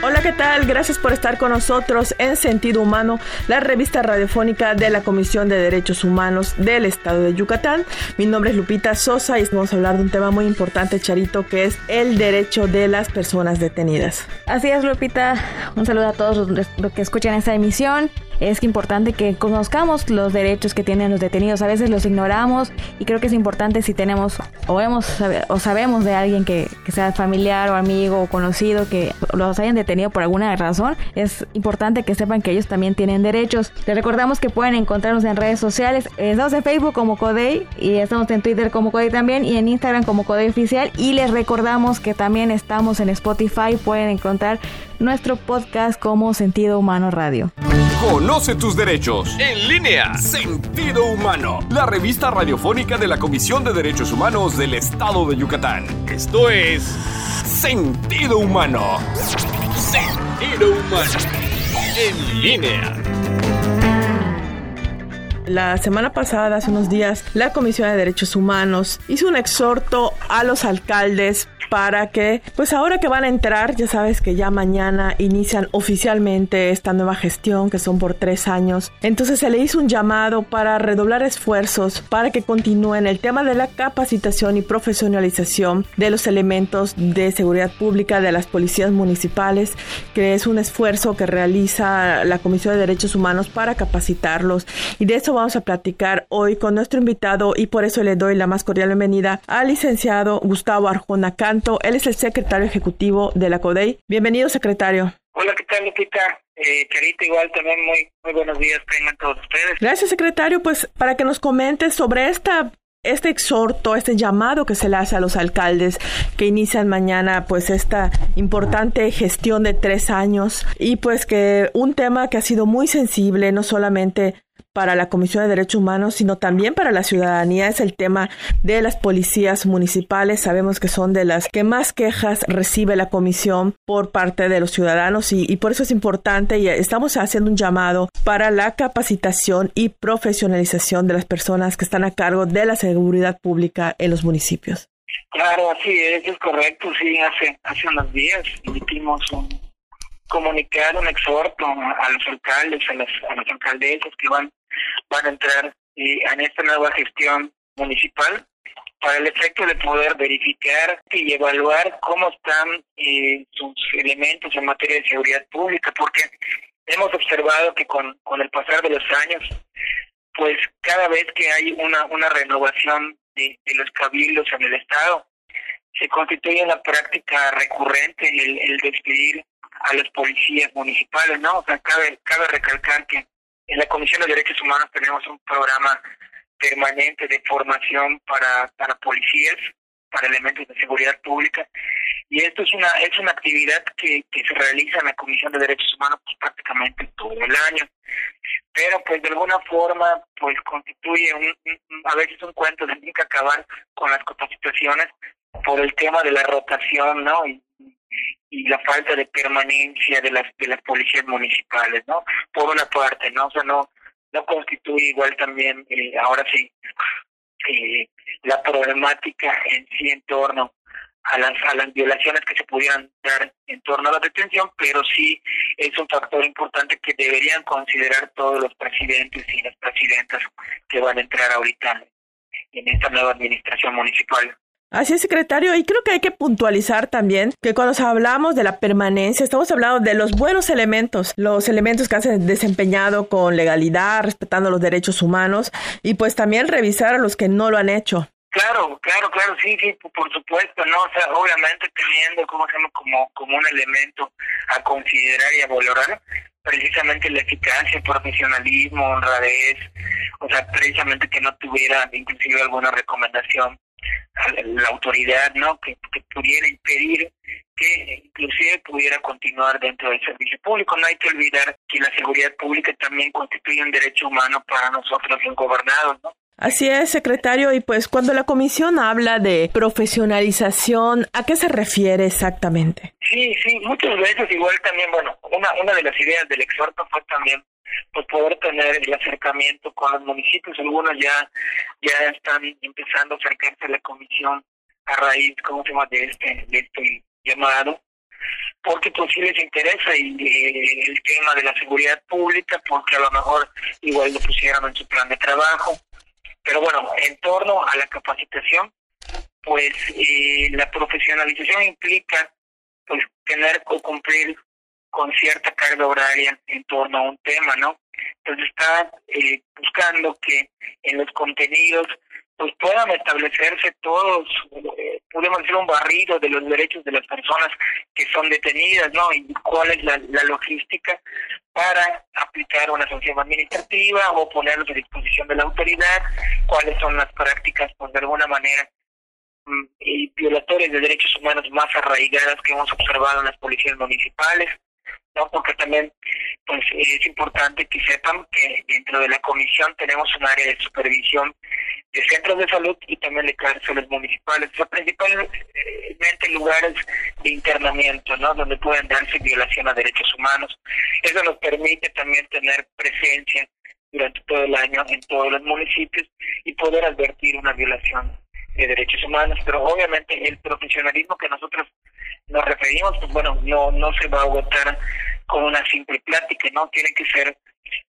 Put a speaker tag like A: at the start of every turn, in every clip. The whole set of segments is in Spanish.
A: Hola, ¿qué tal? Gracias por estar con nosotros en Sentido Humano, la revista radiofónica de la Comisión de Derechos Humanos del Estado de Yucatán. Mi nombre es Lupita Sosa y vamos a hablar de un tema muy importante, Charito, que es el derecho de las personas detenidas.
B: Así es, Lupita. Un saludo a todos los que escuchan esta emisión es importante que conozcamos los derechos que tienen los detenidos. A veces los ignoramos y creo que es importante si tenemos o hemos o sabemos de alguien que, que sea familiar o amigo o conocido que los hayan detenido por alguna razón, es importante que sepan que ellos también tienen derechos. Les recordamos que pueden encontrarnos en redes sociales. Estamos en Facebook como Codey y estamos en Twitter como Codey también y en Instagram como Codey Oficial. Y les recordamos que también estamos en Spotify. Pueden encontrar nuestro podcast como Sentido Humano Radio.
C: Conoce tus derechos. En línea. Sentido Humano. La revista radiofónica de la Comisión de Derechos Humanos del Estado de Yucatán. Esto es Sentido Humano. Sentido Humano. En línea.
A: La semana pasada, hace unos días, la Comisión de Derechos Humanos hizo un exhorto a los alcaldes para que, pues ahora que van a entrar, ya sabes que ya mañana inician oficialmente esta nueva gestión, que son por tres años. Entonces se le hizo un llamado para redoblar esfuerzos para que continúen el tema de la capacitación y profesionalización de los elementos de seguridad pública de las policías municipales, que es un esfuerzo que realiza la Comisión de Derechos Humanos para capacitarlos. Y de eso vamos a platicar hoy con nuestro invitado y por eso le doy la más cordial bienvenida al licenciado Gustavo Arjona él es el secretario ejecutivo de la CODEI. Bienvenido, secretario.
D: Hola, ¿qué tal, Lupita? Eh, Charita, igual también muy, muy buenos días tengan todos ustedes.
A: Gracias, secretario. Pues para que nos comentes sobre esta este exhorto, este llamado que se le hace a los alcaldes que inician mañana pues esta importante gestión de tres años y pues que un tema que ha sido muy sensible no solamente para la Comisión de Derechos Humanos, sino también para la ciudadanía es el tema de las policías municipales. Sabemos que son de las que más quejas recibe la Comisión por parte de los ciudadanos y, por eso es importante y estamos haciendo un llamado para la capacitación y profesionalización de las personas que están a cargo de la seguridad pública en los municipios.
D: Claro, así es, correcto. Sí, hace, hace unos días emitimos un comunicar un exhorto a los alcaldes, a las, a las alcaldesas que van van a entrar eh, en esta nueva gestión municipal para el efecto de poder verificar y evaluar cómo están eh, sus elementos en materia de seguridad pública, porque hemos observado que con, con el pasar de los años, pues cada vez que hay una, una renovación de, de los cabildos en el Estado, se constituye una práctica recurrente el, el despedir a los policías municipales, ¿no? O sea, cabe, cabe recalcar que en la Comisión de Derechos Humanos tenemos un programa permanente de formación para, para policías, para elementos de seguridad pública, y esto es una es una actividad que, que se realiza en la Comisión de Derechos Humanos pues, prácticamente todo el año, pero pues de alguna forma pues constituye un, a veces un cuento de nunca acabar con las capacitaciones por el tema de la rotación, ¿no? Y, y la falta de permanencia de las de las policías municipales, ¿no? Por una parte, ¿no? O sea, no no constituye igual también eh, ahora sí eh, la problemática en sí en torno a las a las violaciones que se pudieran dar en torno a la detención, pero sí es un factor importante que deberían considerar todos los presidentes y las presidentas que van a entrar ahorita en esta nueva administración municipal.
A: Así es, secretario, y creo que hay que puntualizar también que cuando hablamos de la permanencia, estamos hablando de los buenos elementos, los elementos que han desempeñado con legalidad, respetando los derechos humanos, y pues también revisar a los que no lo han hecho.
D: Claro, claro, claro, sí, sí, por supuesto, ¿no? O sea, obviamente teniendo, como como, como un elemento a considerar y a valorar, precisamente la eficacia, profesionalismo, honradez, o sea, precisamente que no tuviera inclusive alguna recomendación la autoridad no que, pudiera impedir que inclusive pudiera continuar dentro del servicio público. No hay que olvidar que la seguridad pública también constituye un derecho humano para nosotros los gobernados, ¿no?
A: Así es, secretario. Y pues cuando la comisión habla de profesionalización, ¿a qué se refiere exactamente?
D: Sí, sí, muchas veces igual también, bueno, una, una de las ideas del exhorto fue también pues poder tener el acercamiento con los municipios. Algunos ya ya están empezando a acercarse a la comisión a raíz, ¿cómo se llama?, de este, de este llamado. porque pues sí les interesa eh, el tema de la seguridad pública, porque a lo mejor igual lo pusieron en su plan de trabajo. Pero bueno, en torno a la capacitación, pues eh, la profesionalización implica pues tener o cumplir con cierta carga horaria en torno a un tema, ¿no? Entonces está eh, buscando que en los contenidos pues puedan establecerse todos, eh, podemos decir un barrido de los derechos de las personas que son detenidas, ¿no? Y cuál es la, logística para aplicar una sanción administrativa o ponerlos a disposición de la autoridad, cuáles son las prácticas, pues de alguna manera, mm, y violatorias de derechos humanos más arraigadas que hemos observado en las policías municipales, ¿no? Porque también pues es importante que sepan que dentro de la comisión tenemos un área de supervisión de centros de salud y también de cárceles municipales, o principalmente lugares de internamiento, ¿no? Donde pueden darse violación a derechos humanos. Eso nos permite también tener presencia durante todo el año en todos los municipios y poder advertir una violación de derechos humanos, pero obviamente el profesionalismo que nosotros nos referimos, pues bueno, no, no se va a agotar con una simple plática, ¿no? Tiene que ser,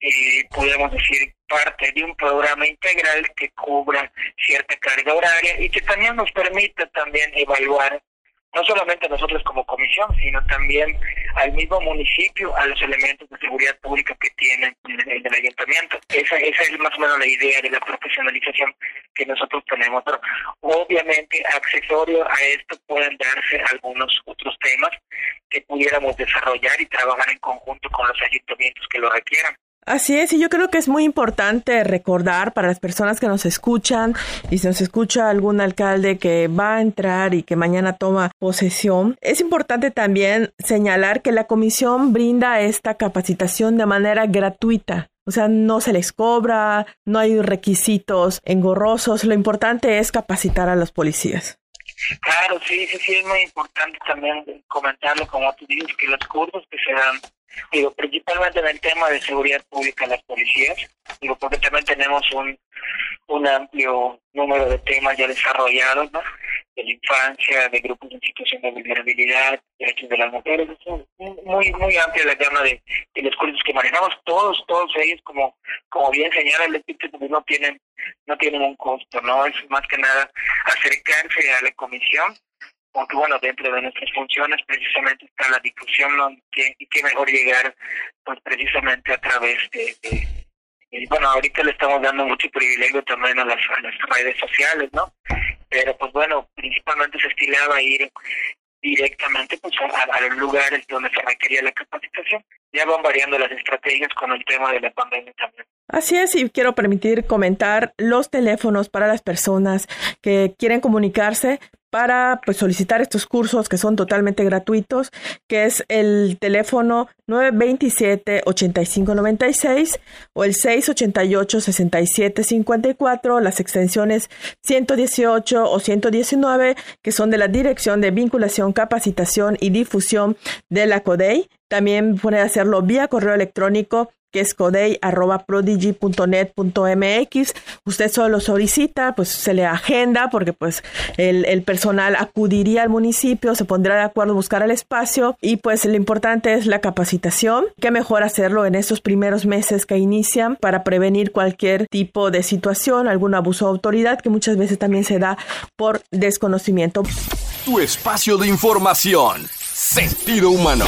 D: eh, podemos decir, parte de un programa integral que cubra cierta carga horaria y que también nos permita también evaluar no solamente nosotros como comisión, sino también al mismo municipio, a los elementos de seguridad pública que tienen en el, ayuntamiento. Esa, esa es más o menos la idea de la profesionalización que nosotros tenemos. Pero obviamente, accesorio a esto pueden darse algunos otros temas que pudiéramos desarrollar y trabajar en conjunto con los ayuntamientos que lo requieran.
A: Así es, y yo creo que es muy importante recordar para las personas que nos escuchan y si nos escucha algún alcalde que va a entrar y que mañana toma posesión, es importante también señalar que la comisión brinda esta capacitación de manera gratuita. O sea, no se les cobra, no hay requisitos engorrosos, lo importante es capacitar a los policías.
D: Claro, sí, sí, sí, es muy importante también comentarlo, como tú dices, que los cursos que se dan digo, principalmente en el tema de seguridad pública las policías, digo, porque también tenemos un, un amplio número de temas ya desarrollados, ¿no? De la infancia, de grupos en situación de vulnerabilidad, derechos de las mujeres, es muy, muy amplia la gama de, los cursos que manejamos, todos, todos ellos, como, como bien señala el pues no tienen, no tienen un costo, ¿no? Es más que nada acercarse a la comisión porque bueno, dentro de nuestras funciones precisamente está la difusión ¿no? y qué mejor llegar pues precisamente a través de, y bueno, ahorita le estamos dando mucho privilegio también a las, a las redes sociales, ¿no? Pero pues bueno, principalmente se estilaba ir directamente pues a, los lugares donde se requería la capacitación. Ya van variando las estrategias con el tema de la pandemia también.
A: Así es, y quiero permitir comentar los teléfonos para las personas que quieren comunicarse para pues, solicitar estos cursos que son totalmente gratuitos, que es el teléfono 927-8596 o el 688-6754, las extensiones 118 o 119, que son de la Dirección de Vinculación, Capacitación y Difusión de la CODEI. También puede hacerlo vía correo electrónico que es codey.prodigy.net.mx. Usted solo solicita, pues se le agenda porque pues el, el, personal acudiría al municipio, se pondrá de acuerdo buscar el espacio y pues lo importante es la capacitación. Qué mejor hacerlo en estos primeros meses que inician para prevenir cualquier tipo de situación, algún abuso de autoridad que muchas veces también se da por desconocimiento.
C: Tu espacio de información. Sentido humano.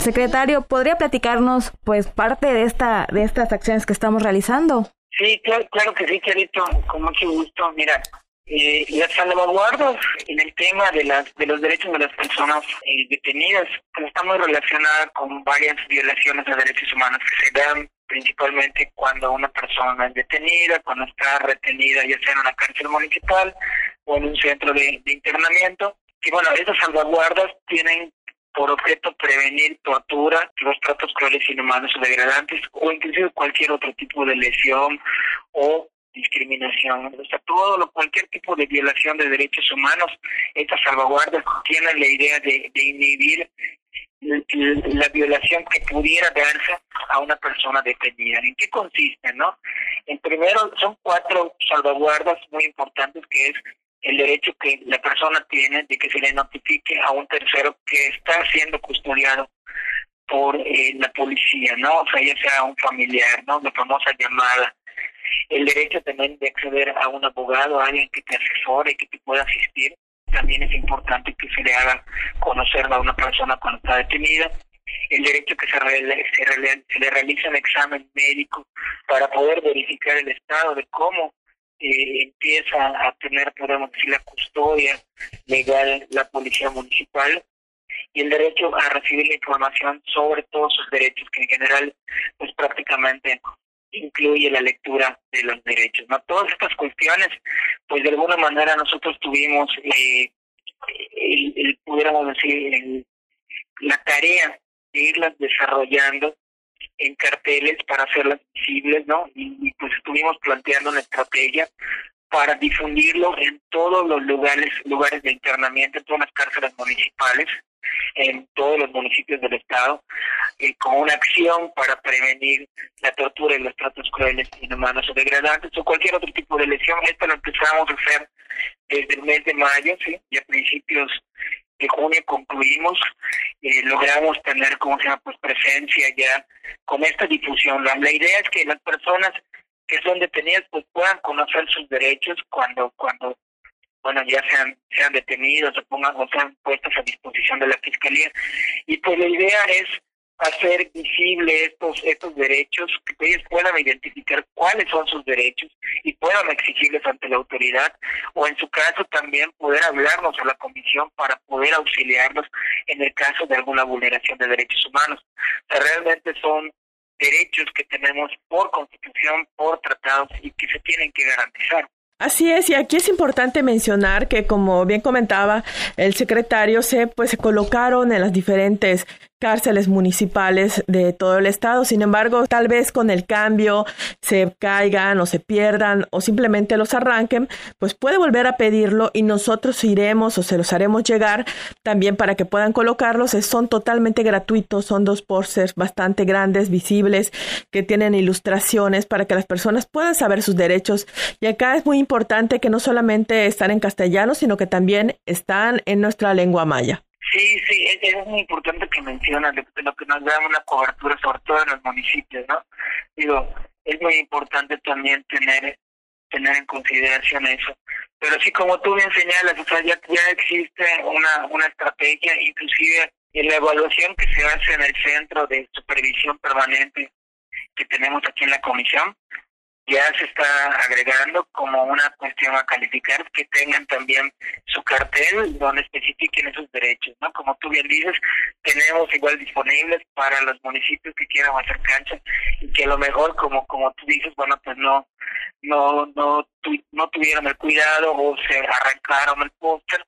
B: Secretario, ¿podría platicarnos pues parte de esta de estas acciones que estamos realizando?
D: Sí, claro, que sí, Charito, con mucho gusto. Mira, eh, las salvaguardas en el tema de las de los derechos de las personas eh, detenidas pues, está muy relacionada con varias violaciones de derechos humanos que se dan principalmente cuando una persona es detenida, cuando está retenida ya sea en una cárcel municipal o en un centro de, de internamiento. Y bueno, esas salvaguardas tienen por objeto prevenir tortura, los tratos crueles, inhumanos o degradantes, o inclusive cualquier otro tipo de lesión o discriminación, o sea, todo lo, cualquier tipo de violación de derechos humanos, estas salvaguardas tienen la idea de, inhibir la violación que pudiera darse a una persona detenida. ¿En qué consiste, no? En primero, son cuatro salvaguardas muy importantes que es el derecho que la persona tiene de que se le notifique a un tercero que está siendo custodiado por eh, la policía, ¿no? O sea, ya sea un familiar, ¿no? La famosa llamada. El derecho también de acceder a un abogado, a alguien que te asesore, que te pueda asistir. También es importante que se le haga conocer a una persona cuando está detenida. El derecho que se, se, le realice un examen médico para poder verificar el estado de cómo eh, empieza a tener, podemos decir, la custodia legal la policía municipal y el derecho a recibir la información sobre todos sus derechos, que en general, pues prácticamente incluye la lectura de los derechos. ¿no? Todas estas cuestiones, pues de alguna manera nosotros tuvimos, eh, el, pudiéramos decir, la tarea de irlas desarrollando en carteles para hacerlas visibles, ¿no? Y, pues estuvimos planteando una estrategia para difundirlo en todos los lugares lugares de internamiento, en todas las cárceles municipales, en todos los municipios del estado, eh, con una acción para prevenir la tortura y los tratos crueles, inhumanos o degradantes o cualquier otro tipo de lesión. Esto lo empezamos a hacer desde el mes de mayo, ¿sí? y a principios de junio concluimos, eh, logramos tener, como se llama, pues presencia ya con esta difusión. La, idea es que las personas que son detenidas pues puedan conocer sus derechos cuando cuando bueno ya sean sean detenidos o pongan o sean puestos a disposición de la fiscalía y pues la idea es hacer visible estos estos derechos que ellos puedan identificar cuáles son sus derechos y puedan exigirles ante la autoridad o en su caso también poder hablarnos a la comisión para poder auxiliarlos en el caso de alguna vulneración de derechos humanos. O realmente son derechos que tenemos por constitución, por tratados y que se tienen que garantizar.
A: Así es, y aquí es importante mencionar que, como bien comentaba el secretario, se pues se colocaron en las diferentes cárceles municipales de todo el estado. Sin embargo, tal vez con el cambio se caigan o se pierdan o simplemente los arranquen, pues puede volver a pedirlo y nosotros iremos o se los haremos llegar también para que puedan colocarlos. Son totalmente gratuitos, son dos posters bastante grandes, visibles, que tienen ilustraciones para que las personas puedan saber sus derechos. Y acá es muy importante que no solamente están en castellano, sino que también están en nuestra lengua maya.
D: Es, muy importante que mencionas de, lo que nos da una cobertura, sobre todo en los municipios, ¿no? Digo, es muy importante también tener tener en consideración eso. Pero sí, como tú bien señalas, o sea, ya, ya existe una, una estrategia, inclusive en la evaluación que se hace en el centro de supervisión permanente que tenemos aquí en la comisión, ya se está agregando como una cuestión a calificar que tengan también su cartel donde especifiquen esos derechos, ¿no? Como tú bien dices, tenemos igual disponibles para los municipios que quieran hacer cancha y que a lo mejor como como tú dices, bueno, pues no no no no tuvieron el cuidado o se arrancaron el póster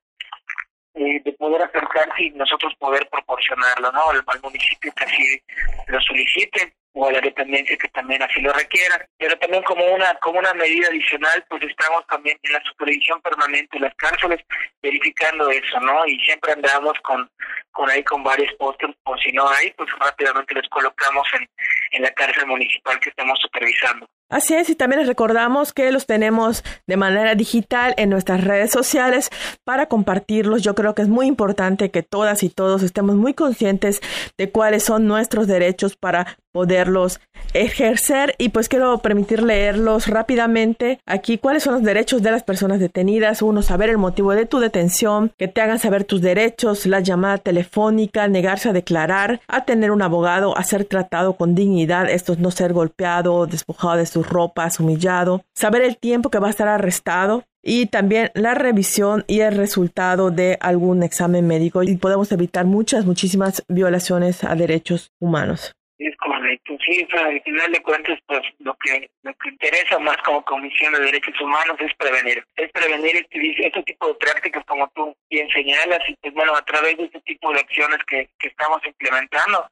D: eh, de poder acercarse y nosotros poder proporcionarlo, ¿no? Al, al municipio que así lo solicite o a la dependencia que también así lo requiera. Pero también como una como una medida adicional, pues estamos también en la supervisión permanente de las cárceles verificando eso, ¿no? Y siempre andamos con con ahí con varios postes, o si no hay, pues rápidamente los colocamos en, en la cárcel municipal que estamos supervisando.
A: Así es, y también les recordamos que los tenemos de manera digital en nuestras redes sociales para compartirlos. Yo creo que es muy importante que todas y todos estemos muy conscientes de cuáles son nuestros derechos para poderlos ejercer. Y pues quiero permitir leerlos rápidamente aquí. Cuáles son los derechos de las personas detenidas uno saber el motivo de tu detención que te hagan saber tus derechos la llamada telefónica negarse a declarar a tener un abogado a ser tratado con dignidad esto es no ser golpeado despojado de sus ropas humillado saber el tiempo que va a estar arrestado y también la revisión y el resultado de algún examen médico y podemos evitar muchas, muchísimas violaciones a derechos humanos.
D: Es correcto, sí, al final de cuentas, pues lo que lo que interesa más como Comisión de Derechos Humanos es prevenir, es prevenir este, este tipo de prácticas como tú bien señalas y pues bueno, a través de este tipo de acciones que, que estamos implementando,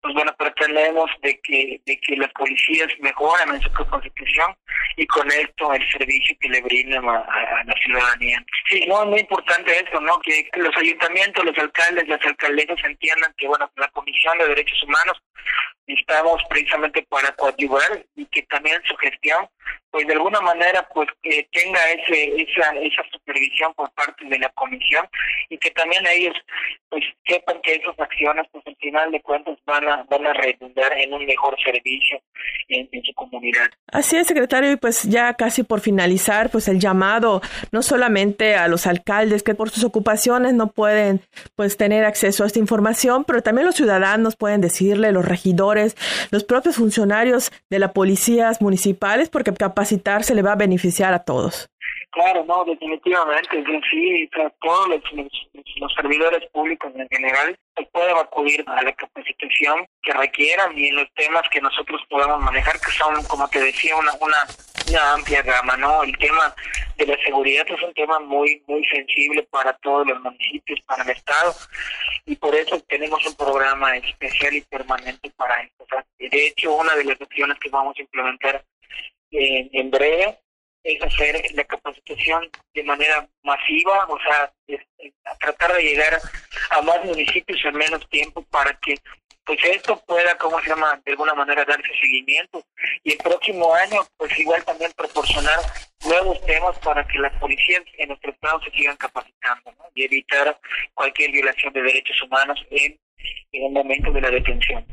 D: pues bueno, pretendemos de que, de que las policías mejoren en su constitución y con esto el servicio que le brindan a, la ciudadanía. Sí, no, es muy importante esto, ¿no? Que, los ayuntamientos, los alcaldes, las alcaldesas entiendan que, bueno, la Comisión de Derechos Humanos estamos precisamente para coadyuvar y que también su gestión pues de alguna manera pues que tenga ese esa esa supervisión por parte de la comisión y que también ellos pues sepan que esas acciones pues al final de cuentas van a van a redundar en un mejor servicio en, su comunidad.
A: Así es, secretario, y pues ya casi por finalizar, pues el llamado no solamente a los alcaldes que por sus ocupaciones no pueden pues tener acceso a esta información, pero también los ciudadanos pueden decirle, los regidores, los propios funcionarios de las policías municipales, porque capacitarse le va a beneficiar a todos.
D: Claro, no, definitivamente, sí, todos los, los, servidores públicos en general pueden acudir a la capacitación que requieran y en los temas que nosotros podamos manejar, que son, como te decía, una, una, una amplia gama, ¿no? El tema de la seguridad es un tema muy, muy sensible para todos los municipios, para el Estado, y por eso tenemos un programa especial y permanente para esto. de hecho, una de las acciones que vamos a implementar en, en breve es hacer la capacitación de manera masiva, o sea, tratar de llegar a más municipios en menos tiempo para que pues esto pueda, ¿cómo se llama?, de alguna manera darse seguimiento. Y el próximo año, pues igual también proporcionar nuevos temas para que las policías en nuestro estado se sigan capacitando y evitar cualquier violación de derechos humanos en, en el momento de la detención.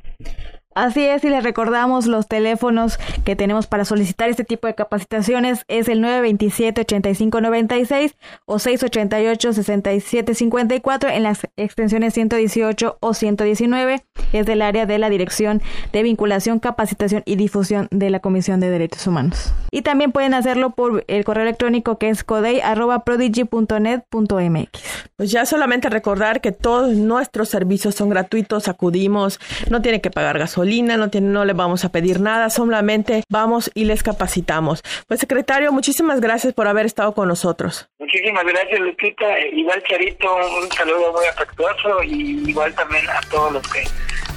B: Así es, y les recordamos los teléfonos que tenemos para solicitar este tipo de capacitaciones. Es el 927-8596 o 688-6754 en las extensiones 118 o 119. Es del área de la Dirección de Vinculación, Capacitación y Difusión de la Comisión de Derechos Humanos. Y también pueden hacerlo por el correo electrónico que es codey.prodigy.net.mx.
A: Pues ya solamente recordar que todos nuestros servicios son gratuitos, acudimos, no tienen que pagar gasolina no, tiene, no le vamos a pedir nada, solamente vamos y les capacitamos. Pues secretario, muchísimas gracias por haber estado con nosotros.
D: Muchísimas gracias, Lupita. Eh, igual, Charito, un saludo muy afectuoso y igual también a todos los que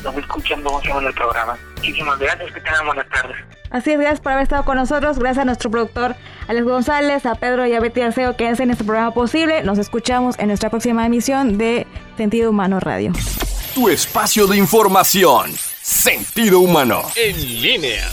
D: nos escuchan en el programa. Muchísimas gracias, que tengan buenas tardes.
B: Así es, gracias por haber estado con nosotros. Gracias a nuestro productor Alex González, a Pedro y a Betty Arceo que hacen este programa posible. Nos escuchamos en nuestra próxima emisión de Sentido Humano Radio.
C: Tu espacio de información. Sentido humano. En línea.